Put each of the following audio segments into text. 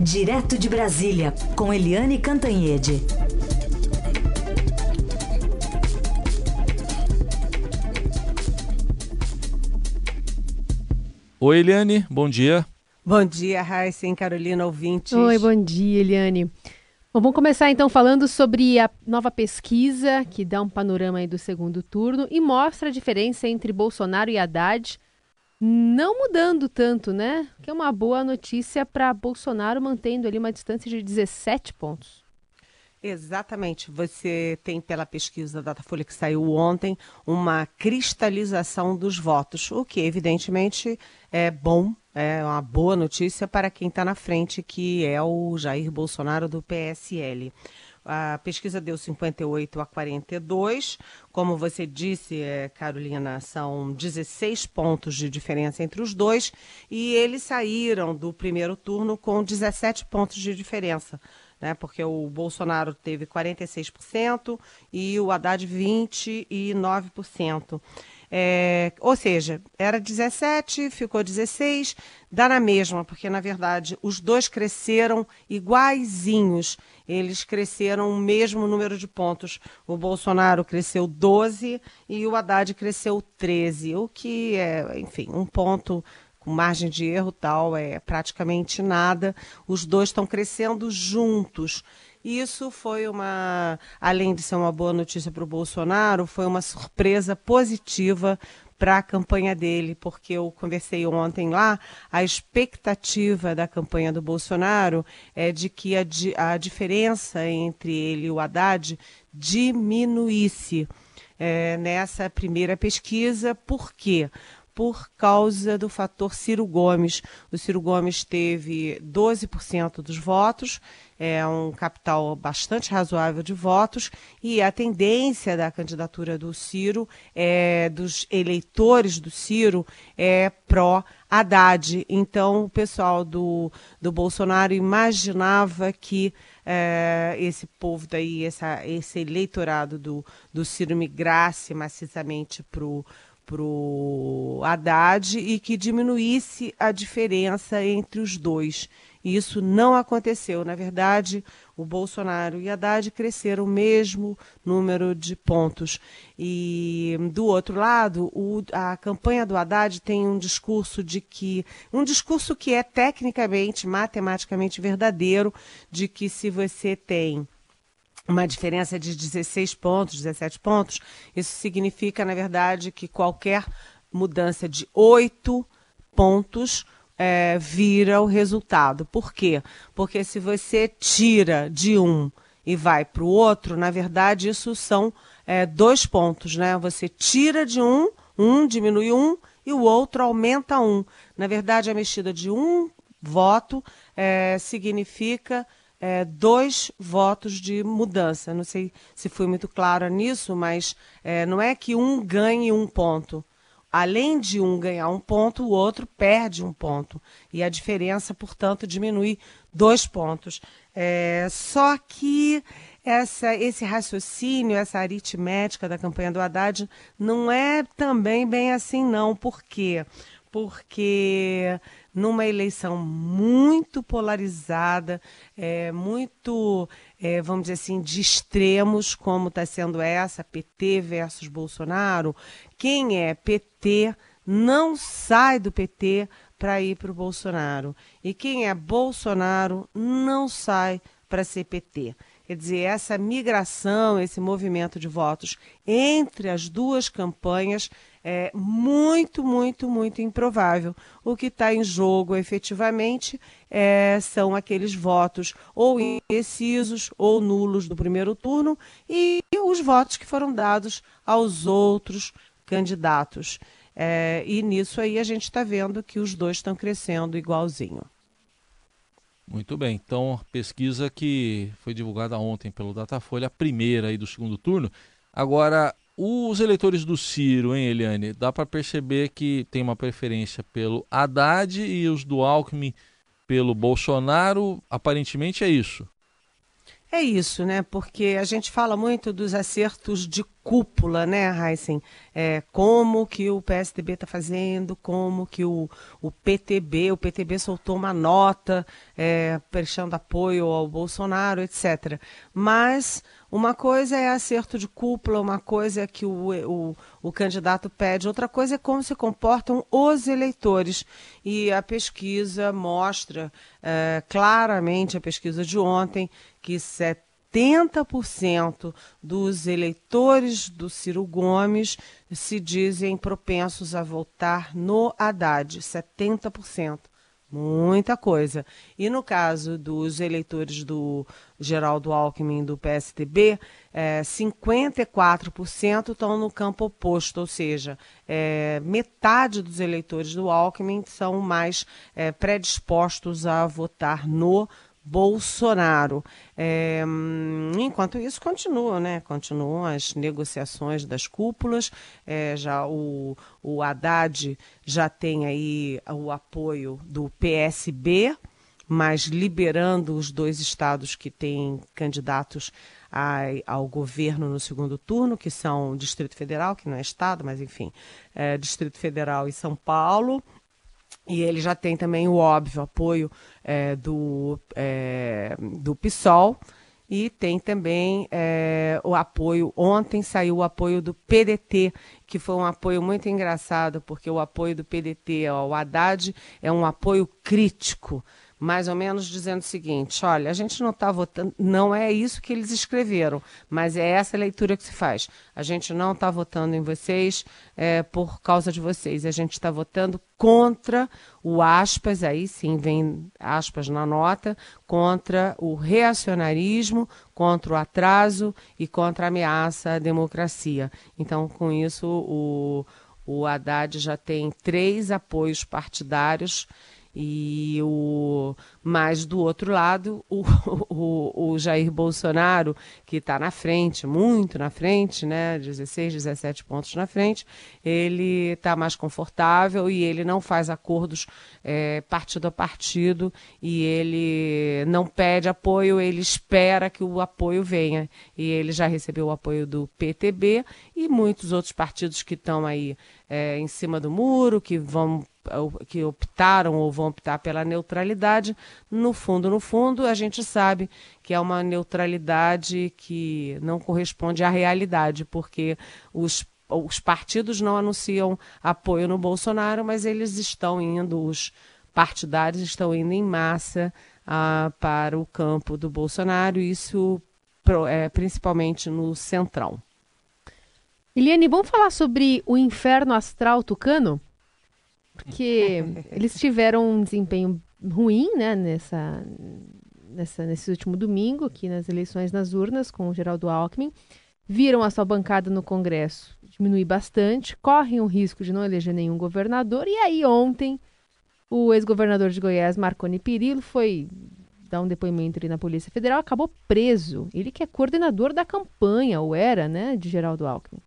Direto de Brasília, com Eliane Cantanhede. Oi, Eliane, bom dia. Bom dia, Raíssa e Carolina ouvintes. Oi, bom dia, Eliane. Bom, vamos começar então falando sobre a nova pesquisa que dá um panorama aí do segundo turno e mostra a diferença entre Bolsonaro e Haddad não mudando tanto, né? Que é uma boa notícia para Bolsonaro mantendo ali uma distância de 17 pontos. Exatamente. Você tem pela pesquisa da Datafolha que saiu ontem uma cristalização dos votos, o que evidentemente é bom é uma boa notícia para quem está na frente, que é o Jair Bolsonaro do PSL. A pesquisa deu 58 a 42. Como você disse, é, Carolina, são 16 pontos de diferença entre os dois. E eles saíram do primeiro turno com 17 pontos de diferença. Né, porque o Bolsonaro teve 46% e o Haddad 29%. É, ou seja, era 17, ficou 16, dá na mesma, porque na verdade os dois cresceram iguaizinhos. Eles cresceram o mesmo número de pontos. O Bolsonaro cresceu 12 e o Haddad cresceu 13, o que é, enfim, um ponto margem de erro tal, é praticamente nada. Os dois estão crescendo juntos. Isso foi uma, além de ser uma boa notícia para o Bolsonaro, foi uma surpresa positiva para a campanha dele, porque eu conversei ontem lá, a expectativa da campanha do Bolsonaro é de que a, a diferença entre ele e o Haddad diminuísse. É, nessa primeira pesquisa, por quê? Por causa do fator Ciro Gomes. O Ciro Gomes teve 12% dos votos, é um capital bastante razoável de votos, e a tendência da candidatura do Ciro, é, dos eleitores do Ciro, é pró-Haddad. Então, o pessoal do, do Bolsonaro imaginava que é, esse povo daí, essa, esse eleitorado do, do Ciro migrasse maciçamente para o para o Haddad e que diminuísse a diferença entre os dois. E isso não aconteceu. Na verdade, o Bolsonaro e Haddad cresceram o mesmo número de pontos. E do outro lado, o, a campanha do Haddad tem um discurso de que um discurso que é tecnicamente, matematicamente verdadeiro, de que se você tem uma diferença de 16 pontos, 17 pontos, isso significa, na verdade, que qualquer mudança de 8 pontos é, vira o resultado. Por quê? Porque se você tira de um e vai para o outro, na verdade, isso são é, dois pontos, né? Você tira de um, um diminui um e o outro aumenta um. Na verdade, a mexida de um voto é, significa é, dois votos de mudança. Não sei se fui muito clara nisso, mas é, não é que um ganhe um ponto. Além de um ganhar um ponto, o outro perde um ponto. E a diferença, portanto, diminui dois pontos. É, só que essa, esse raciocínio, essa aritmética da campanha do Haddad não é também bem assim, não. Por quê? Porque numa eleição muito polarizada, é, muito, é, vamos dizer assim, de extremos, como está sendo essa, PT versus Bolsonaro. Quem é PT não sai do PT para ir para o Bolsonaro. E quem é Bolsonaro não sai para ser PT. Quer dizer, essa migração, esse movimento de votos entre as duas campanhas é muito, muito, muito improvável. O que está em jogo efetivamente é, são aqueles votos ou indecisos ou nulos do primeiro turno e os votos que foram dados aos outros candidatos. É, e nisso aí a gente está vendo que os dois estão crescendo igualzinho. Muito bem, então pesquisa que foi divulgada ontem pelo Datafolha, a primeira aí do segundo turno. Agora, os eleitores do Ciro, hein, Eliane, dá para perceber que tem uma preferência pelo Haddad e os do Alckmin pelo Bolsonaro, aparentemente é isso. É isso, né? Porque a gente fala muito dos acertos de cúpula, né, Heisen? É, como que o PSDB está fazendo, como que o, o PTB, o PTB soltou uma nota é, prestando apoio ao Bolsonaro, etc. Mas uma coisa é acerto de cúpula, uma coisa é que o, o, o candidato pede, outra coisa é como se comportam os eleitores. E a pesquisa mostra é, claramente, a pesquisa de ontem, que 70% dos eleitores do Ciro Gomes se dizem propensos a votar no Haddad. 70%. Muita coisa. E no caso dos eleitores do Geraldo Alckmin do PSDB, é, 54% estão no campo oposto, ou seja, é, metade dos eleitores do Alckmin são mais é, predispostos a votar no Bolsonaro. É, enquanto isso, continuam, né? Continuam as negociações das cúpulas. É, já o, o Haddad já tem aí o apoio do PSB, mas liberando os dois estados que têm candidatos ao governo no segundo turno, que são Distrito Federal, que não é estado, mas enfim, é, Distrito Federal e São Paulo. E ele já tem também o óbvio apoio é, do, é, do PSOL e tem também é, o apoio. Ontem saiu o apoio do PDT, que foi um apoio muito engraçado, porque o apoio do PDT ao Haddad é um apoio crítico mais ou menos dizendo o seguinte: olha, a gente não está votando, não é isso que eles escreveram, mas é essa leitura que se faz. A gente não está votando em vocês é, por causa de vocês, a gente está votando contra o aspas, aí sim vem aspas na nota, contra o reacionarismo, contra o atraso e contra a ameaça à democracia. Então, com isso, o, o Haddad já tem três apoios partidários e o, mas do outro lado, o, o, o Jair Bolsonaro, que está na frente, muito na frente, né, 16, 17 pontos na frente, ele está mais confortável e ele não faz acordos é, partido a partido e ele não pede apoio, ele espera que o apoio venha. E ele já recebeu o apoio do PTB e muitos outros partidos que estão aí é, em cima do muro, que vão que optaram ou vão optar pela neutralidade, no fundo, no fundo, a gente sabe que é uma neutralidade que não corresponde à realidade, porque os os partidos não anunciam apoio no Bolsonaro, mas eles estão indo, os partidários estão indo em massa ah, para o campo do Bolsonaro, isso é, principalmente no Centrão. Eliane, vamos falar sobre o inferno astral tucano? porque eles tiveram um desempenho ruim, né, nessa, nessa, nesse último domingo, aqui nas eleições nas urnas, com o Geraldo Alckmin. Viram a sua bancada no Congresso diminuir bastante, correm o risco de não eleger nenhum governador. E aí, ontem, o ex-governador de Goiás, Marconi Perillo, foi dar um depoimento ali na Polícia Federal, acabou preso. Ele que é coordenador da campanha, ou era, né, de Geraldo Alckmin.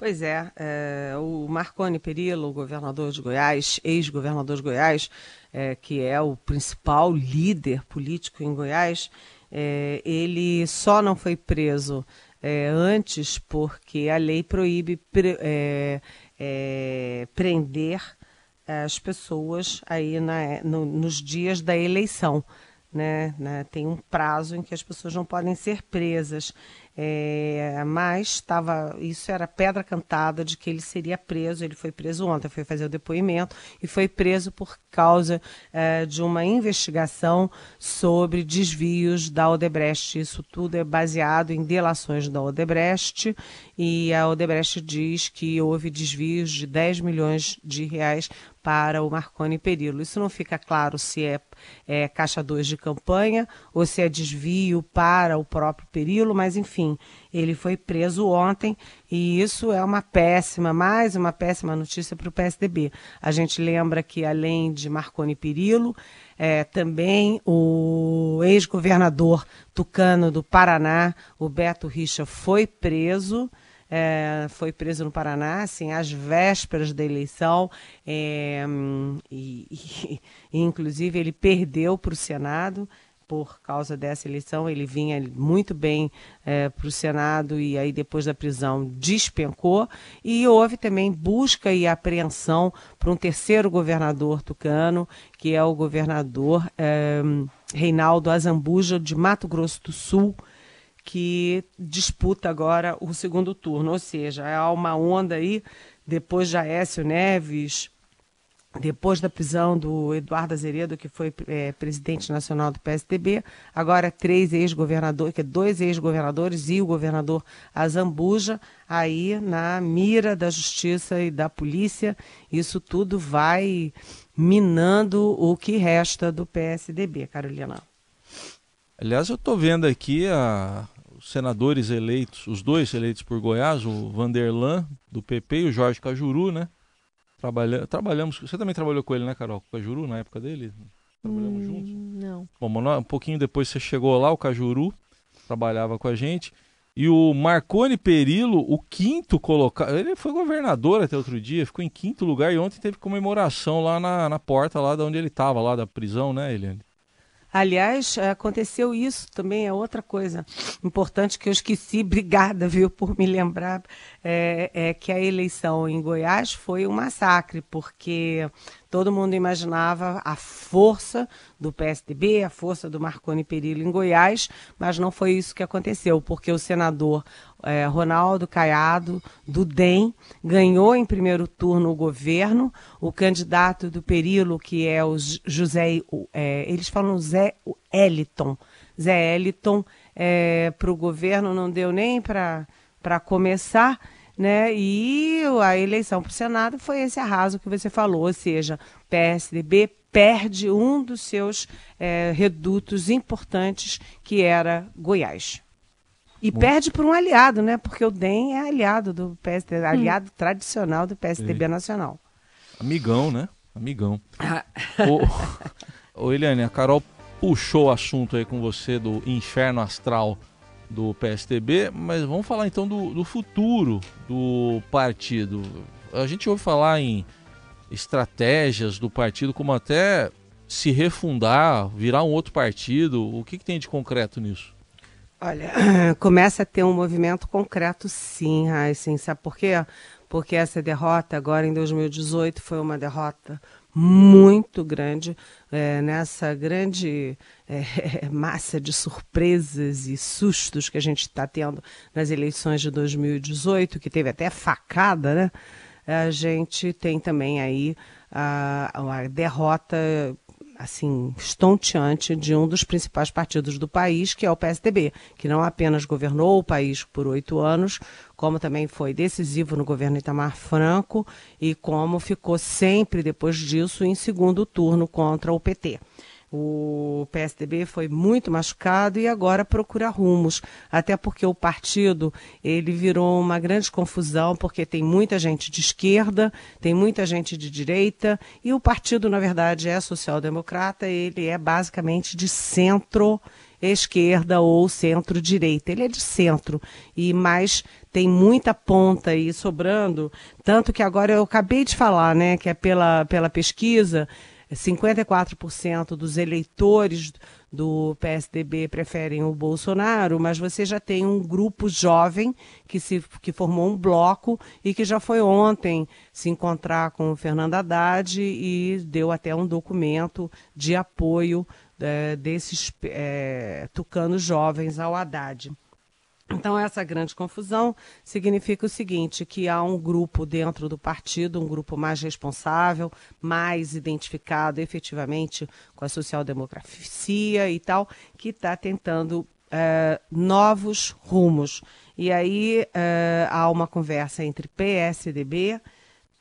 Pois é, é, o Marconi Perillo, governador de Goiás, ex-governador de Goiás, é, que é o principal líder político em Goiás, é, ele só não foi preso antes porque a lei proíbe pre, prender as pessoas aí na, no, nos dias da eleição. Né, né, tem um prazo em que as pessoas não podem ser presas. É, mas estava, isso era pedra cantada de que ele seria preso. Ele foi preso ontem, foi fazer o depoimento e foi preso por causa é, de uma investigação sobre desvios da Odebrecht. Isso tudo é baseado em delações da Odebrecht e a Odebrecht diz que houve desvios de 10 milhões de reais para o Marconi Perillo. Isso não fica claro se é, é caixa 2 de campanha ou se é desvio para o próprio Perillo, mas enfim, ele foi preso ontem e isso é uma péssima, mais uma péssima notícia para o PSDB. A gente lembra que além de Marconi Perillo, é, também o ex-governador tucano do Paraná, o Beto Richa, foi preso é, foi preso no Paraná, assim, às vésperas da eleição, é, e, e, inclusive ele perdeu para o Senado, por causa dessa eleição. Ele vinha muito bem é, para o Senado e aí depois da prisão despencou. E houve também busca e apreensão para um terceiro governador tucano, que é o governador é, Reinaldo Azambuja de Mato Grosso do Sul que disputa agora o segundo turno, ou seja, há uma onda aí, depois de Aécio Neves, depois da prisão do Eduardo Azeredo, que foi é, presidente nacional do PSDB, agora três ex-governadores, que é dois ex-governadores e o governador Azambuja, aí na mira da justiça e da polícia, isso tudo vai minando o que resta do PSDB, Carolina. Aliás, eu estou vendo aqui a, os senadores eleitos, os dois eleitos por Goiás, o Vanderlan, do PP, e o Jorge Cajuru, né? Trabalha, trabalhamos. Você também trabalhou com ele, né, Carol? Com o Cajuru na época dele? Trabalhamos hum, juntos? Não. Bom, um pouquinho depois você chegou lá, o Cajuru trabalhava com a gente. E o Marconi Perillo, o quinto colocado. Ele foi governador até outro dia, ficou em quinto lugar e ontem teve comemoração lá na, na porta, lá de onde ele estava, lá da prisão, né, Eliane? Aliás, aconteceu isso também, é outra coisa importante que eu esqueci, obrigada, viu, por me lembrar, é, é que a eleição em Goiás foi um massacre, porque todo mundo imaginava a força do PSDB, a força do Marconi Perillo em Goiás, mas não foi isso que aconteceu, porque o senador é, Ronaldo Caiado, do DEM, ganhou em primeiro turno o governo, o candidato do Perillo, que é o José, é, eles falam Zé Eliton, Zé Eliton, é, para o governo não deu nem para começar, né? E a eleição para o Senado foi esse arraso que você falou, ou seja, PSDB perde um dos seus é, redutos importantes, que era Goiás. E perde por um aliado, né? Porque o DEM é aliado do PSDB, hum. aliado hum. tradicional do PSDB Nacional. Amigão, né? Amigão. ô, ô, Eliane, a Carol puxou o assunto aí com você do inferno astral do PSDB, mas vamos falar então do, do futuro do partido. A gente ouve falar em estratégias do partido, como até se refundar, virar um outro partido. O que, que tem de concreto nisso? Olha, começa a ter um movimento concreto, sim, Heisen. Sabe por quê? Porque essa derrota agora em 2018 foi uma derrota muito grande, é, nessa grande é, massa de surpresas e sustos que a gente está tendo nas eleições de 2018, que teve até facada, né? A gente tem também aí a, a derrota assim estonteante de um dos principais partidos do país, que é o PSDB, que não apenas governou o país por oito anos, como também foi decisivo no governo Itamar Franco e como ficou sempre depois disso em segundo turno contra o PT. O PSDB foi muito machucado e agora procura rumos, até porque o partido ele virou uma grande confusão, porque tem muita gente de esquerda, tem muita gente de direita, e o partido, na verdade, é social-democrata, ele é basicamente de centro esquerda ou centro-direita. Ele é de centro e mais tem muita ponta aí sobrando, tanto que agora eu acabei de falar, né, que é pela, pela pesquisa 54% dos eleitores do PSDB preferem o Bolsonaro, mas você já tem um grupo jovem que se que formou um bloco e que já foi ontem se encontrar com o Fernando Haddad e deu até um documento de apoio é, desses é, tucanos jovens ao Haddad. Então, essa grande confusão significa o seguinte: que há um grupo dentro do partido, um grupo mais responsável, mais identificado efetivamente com a social-democracia e tal, que está tentando é, novos rumos. E aí é, há uma conversa entre PSDB,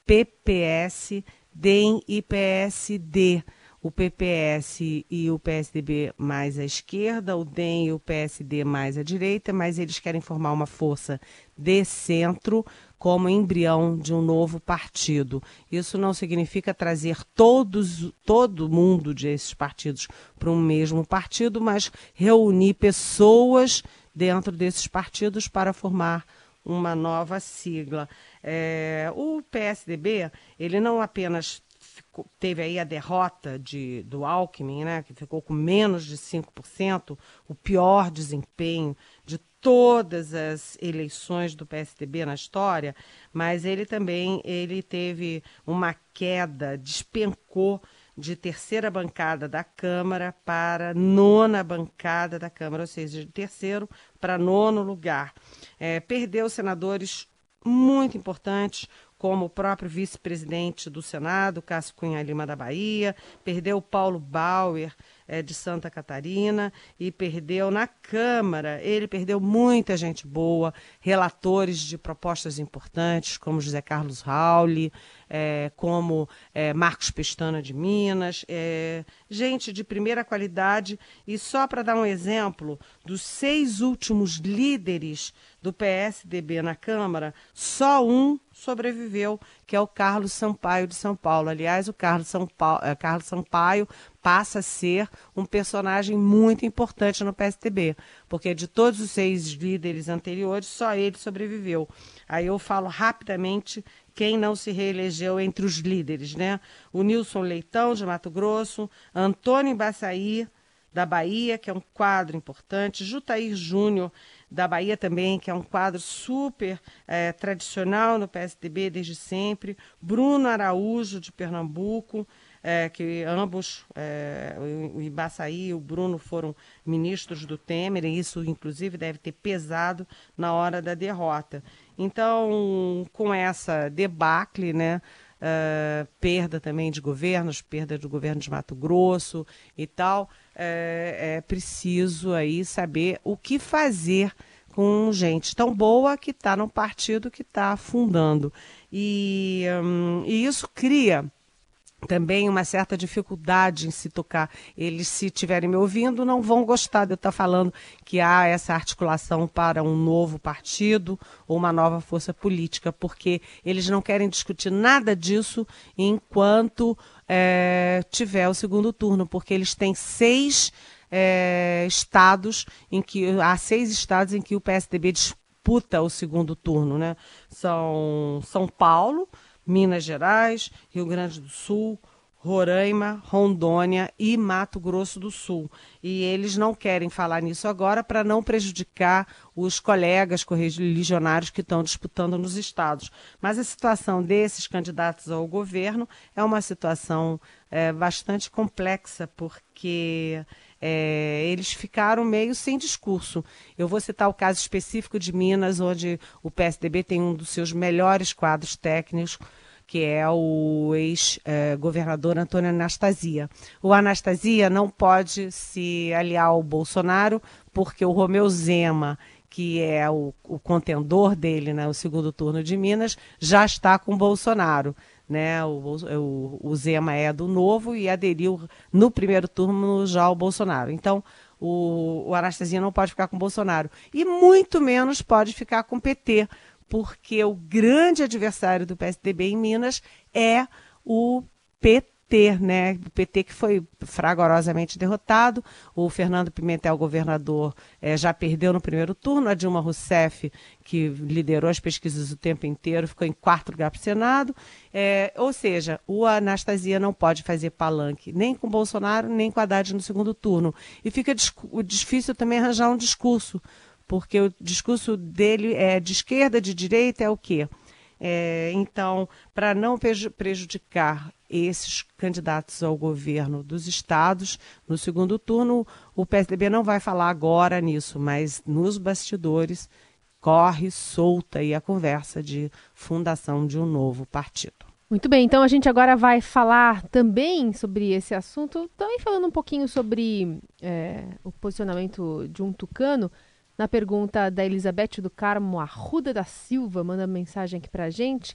PPS, DEM e PSD o PPS e o PSDB mais à esquerda, o DEM e o PSD mais à direita, mas eles querem formar uma força de centro como embrião de um novo partido. Isso não significa trazer todos, todo mundo desses partidos para um mesmo partido, mas reunir pessoas dentro desses partidos para formar uma nova sigla. É, o PSDB, ele não apenas teve aí a derrota de, do Alckmin, né, que ficou com menos de 5%, o pior desempenho de todas as eleições do PSDB na história, mas ele também ele teve uma queda, despencou de terceira bancada da Câmara para nona bancada da Câmara, ou seja, de terceiro para nono lugar. É, perdeu senadores muito importantes, como o próprio vice-presidente do Senado, Cássio Cunha Lima da Bahia, perdeu Paulo Bauer é, de Santa Catarina e perdeu na Câmara. Ele perdeu muita gente boa, relatores de propostas importantes, como José Carlos Rauli, é, como é, Marcos Pestana de Minas, é, gente de primeira qualidade. E só para dar um exemplo, dos seis últimos líderes do PSDB na Câmara, só um sobreviveu, que é o Carlos Sampaio de São Paulo. Aliás, o Carlos, Sampaio, é, Carlos Sampaio passa a ser um personagem muito importante no PSDB, porque de todos os seis líderes anteriores, só ele sobreviveu. Aí eu falo rapidamente quem não se reelegeu entre os líderes, né? O Nilson Leitão, de Mato Grosso, Antônio Embaçaí, da Bahia, que é um quadro importante, Jutair Júnior, da Bahia também, que é um quadro super é, tradicional no PSDB desde sempre, Bruno Araújo, de Pernambuco, é, que ambos, é, o Ibaçaí e o Bruno, foram ministros do Temer, e isso, inclusive, deve ter pesado na hora da derrota. Então, com essa debacle, né, uh, perda também de governos, perda do governo de Mato Grosso e tal, é, é preciso aí saber o que fazer com gente tão boa que está num partido que está afundando. E, um, e isso cria também uma certa dificuldade em se tocar. Eles, se estiverem me ouvindo, não vão gostar de eu estar falando que há essa articulação para um novo partido ou uma nova força política, porque eles não querem discutir nada disso enquanto é, tiver o segundo turno, porque eles têm seis é, estados em que há seis estados em que o PSDB disputa o segundo turno, né? São São Paulo, Minas Gerais, Rio Grande do Sul, Roraima, Rondônia e Mato Grosso do Sul. E eles não querem falar nisso agora para não prejudicar os colegas correligionários que estão disputando nos estados. Mas a situação desses candidatos ao governo é uma situação é, bastante complexa, porque é, eles ficaram meio sem discurso. Eu vou citar o caso específico de Minas, onde o PSDB tem um dos seus melhores quadros técnicos, que é o ex-governador Antônio Anastasia. O Anastasia não pode se aliar ao Bolsonaro, porque o Romeu Zema, que é o, o contendor dele no né, segundo turno de Minas, já está com o Bolsonaro. Né? O, o, o Zema é do Novo e aderiu no primeiro turno já ao Bolsonaro. Então, o, o Anastasia não pode ficar com o Bolsonaro. E muito menos pode ficar com PT porque o grande adversário do PSDB em Minas é o PT, né? O PT que foi fragorosamente derrotado. O Fernando Pimentel, governador, eh, já perdeu no primeiro turno. A Dilma Rousseff, que liderou as pesquisas o tempo inteiro, ficou em quarto lugar para o Senado. É, ou seja, o Anastasia não pode fazer palanque nem com Bolsonaro, nem com Haddad no segundo turno. E fica difícil também arranjar um discurso porque o discurso dele é de esquerda, de direita, é o quê? É, então, para não prejudicar esses candidatos ao governo dos estados no segundo turno, o PSDB não vai falar agora nisso, mas nos bastidores corre solta aí a conversa de fundação de um novo partido. Muito bem, então a gente agora vai falar também sobre esse assunto, também falando um pouquinho sobre é, o posicionamento de um tucano. Na pergunta da Elizabeth do Carmo Arruda da Silva, manda mensagem aqui para a gente.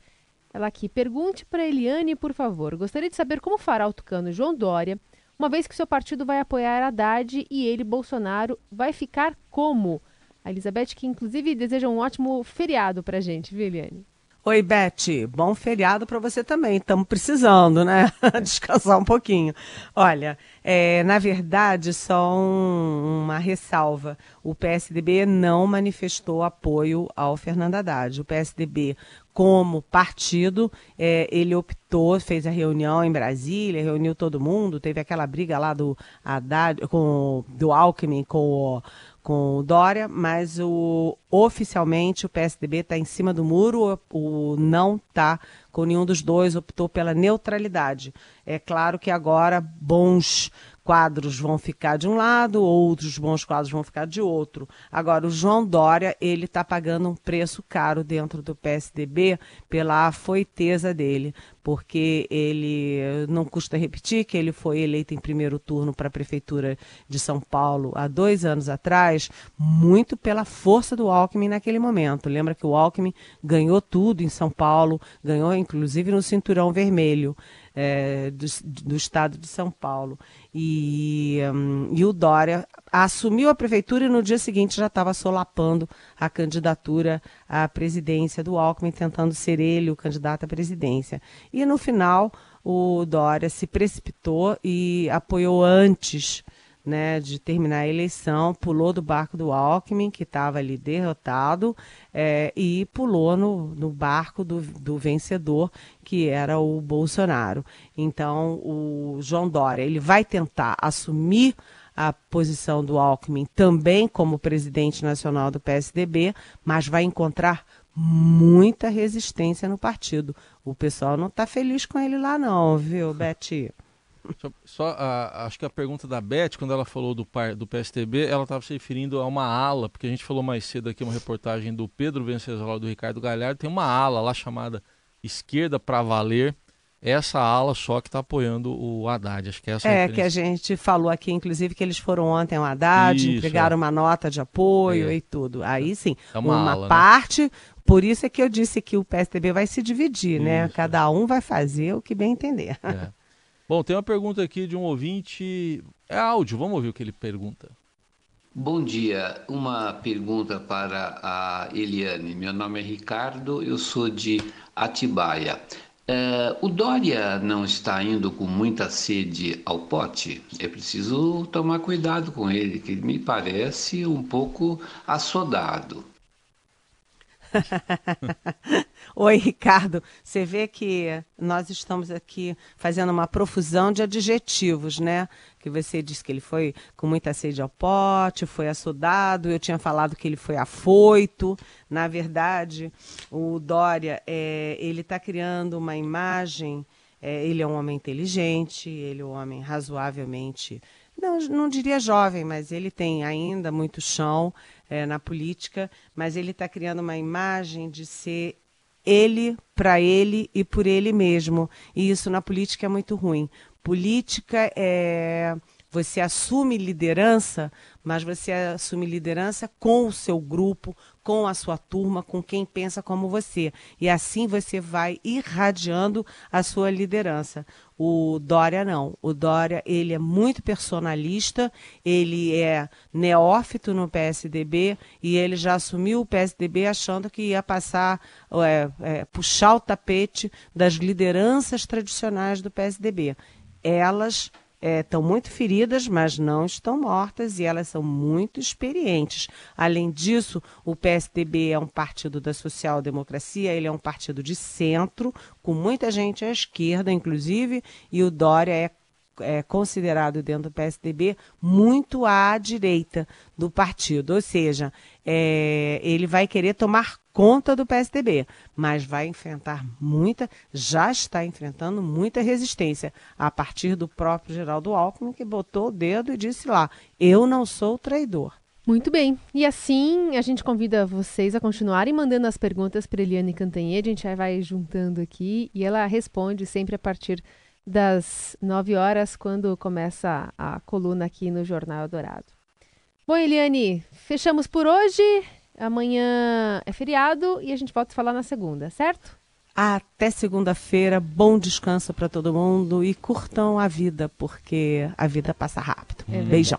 Ela aqui, pergunte para Eliane, por favor. Gostaria de saber como fará o tucano João Dória, uma vez que seu partido vai apoiar Haddad e ele, Bolsonaro, vai ficar como? A Elizabeth, que inclusive deseja um ótimo feriado para a gente, viu, Eliane? Oi, Beth. Bom feriado para você também. Estamos precisando, né? Descansar um pouquinho. Olha, é, na verdade, só um, uma ressalva. O PSDB não manifestou apoio ao Fernando Haddad. O PSDB, como partido, é, ele optou, fez a reunião em Brasília, reuniu todo mundo, teve aquela briga lá do Haddad, com, do Alckmin com o com o Dória, mas o, oficialmente o PSDB está em cima do muro, o, o não está com nenhum dos dois, optou pela neutralidade. É claro que agora bons quadros vão ficar de um lado, outros bons quadros vão ficar de outro. Agora, o João Dória, ele está pagando um preço caro dentro do PSDB pela afoiteza dele, porque ele, não custa repetir que ele foi eleito em primeiro turno para a Prefeitura de São Paulo há dois anos atrás, muito pela força do Alckmin naquele momento. Lembra que o Alckmin ganhou tudo em São Paulo, ganhou inclusive no Cinturão Vermelho é, do, do, estado de São Paulo. E, um, e o Dória assumiu a prefeitura e no dia seguinte já estava solapando a candidatura à presidência do Alckmin, tentando ser ele o candidato à presidência. E no final, o Dória se precipitou e apoiou antes né, de terminar a eleição, pulou do barco do Alckmin, que estava ali derrotado, é, e pulou no, no barco do, do vencedor, que era o Bolsonaro. Então, o João Dória ele vai tentar assumir a posição do Alckmin também como presidente nacional do PSDB, mas vai encontrar muita resistência no partido. O pessoal não está feliz com ele lá não, viu, Beth? Só, só a, acho que a pergunta da Beth, quando ela falou do, par, do PSTB, ela estava se referindo a uma ala, porque a gente falou mais cedo aqui uma reportagem do Pedro Venceslau do Ricardo Galhardo, tem uma ala lá chamada Esquerda para Valer, essa ala só que está apoiando o Haddad. Acho que é essa É, que a gente falou aqui, inclusive, que eles foram ontem ao Haddad, isso, entregaram é. uma nota de apoio é. e tudo. Aí sim, é uma, uma ala, né? parte. Né? Por isso é que eu disse que o PSDB vai se dividir, né? isso. né? Cada um vai fazer o que bem entender. É. Bom, tem uma pergunta aqui de um ouvinte. É áudio, vamos ouvir o que ele pergunta. Bom dia, uma pergunta para a Eliane. Meu nome é Ricardo, eu sou de Atibaia. É, o Dória não está indo com muita sede ao pote? É preciso tomar cuidado com ele, que ele me parece um pouco assodado. Oi, Ricardo. Você vê que nós estamos aqui fazendo uma profusão de adjetivos, né? Que você disse que ele foi com muita sede ao pote, foi assodado. Eu tinha falado que ele foi afoito. Na verdade, o Dória, é, ele está criando uma imagem. É, ele é um homem inteligente, ele é um homem razoavelmente não, não diria jovem, mas ele tem ainda muito chão é, na política, mas ele está criando uma imagem de ser ele para ele e por ele mesmo. E isso na política é muito ruim. Política é você assume liderança, mas você assume liderança com o seu grupo, com a sua turma, com quem pensa como você. E assim você vai irradiando a sua liderança. O Dória não. O Dória, ele é muito personalista, ele é neófito no PSDB e ele já assumiu o PSDB achando que ia passar, é, é, puxar o tapete das lideranças tradicionais do PSDB. Elas estão é, muito feridas, mas não estão mortas e elas são muito experientes. Além disso, o PSDB é um partido da social-democracia, ele é um partido de centro, com muita gente à esquerda, inclusive, e o Dória é é, considerado dentro do PSDB muito à direita do partido, ou seja, é, ele vai querer tomar conta do PSDB, mas vai enfrentar muita, já está enfrentando muita resistência a partir do próprio Geraldo Alckmin que botou o dedo e disse lá: eu não sou traidor. Muito bem. E assim a gente convida vocês a continuarem mandando as perguntas para Eliane Cantanhede. A gente vai juntando aqui e ela responde sempre a partir das 9 horas, quando começa a coluna aqui no Jornal Dourado. Bom, Eliane, fechamos por hoje. Amanhã é feriado e a gente volta a falar na segunda, certo? Até segunda-feira, bom descanso para todo mundo e curtam a vida, porque a vida passa rápido. É Beijão.